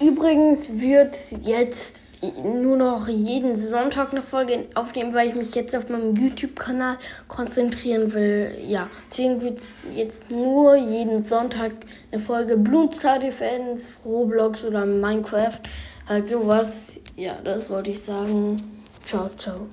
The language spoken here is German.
Übrigens wird jetzt nur noch jeden Sonntag eine Folge aufnehmen, weil ich mich jetzt auf meinem YouTube-Kanal konzentrieren will. Ja, deswegen wird es jetzt nur jeden Sonntag eine Folge Bloomstar Defense, Roblox oder Minecraft. Halt sowas. Ja, das wollte ich sagen. Ciao, ciao.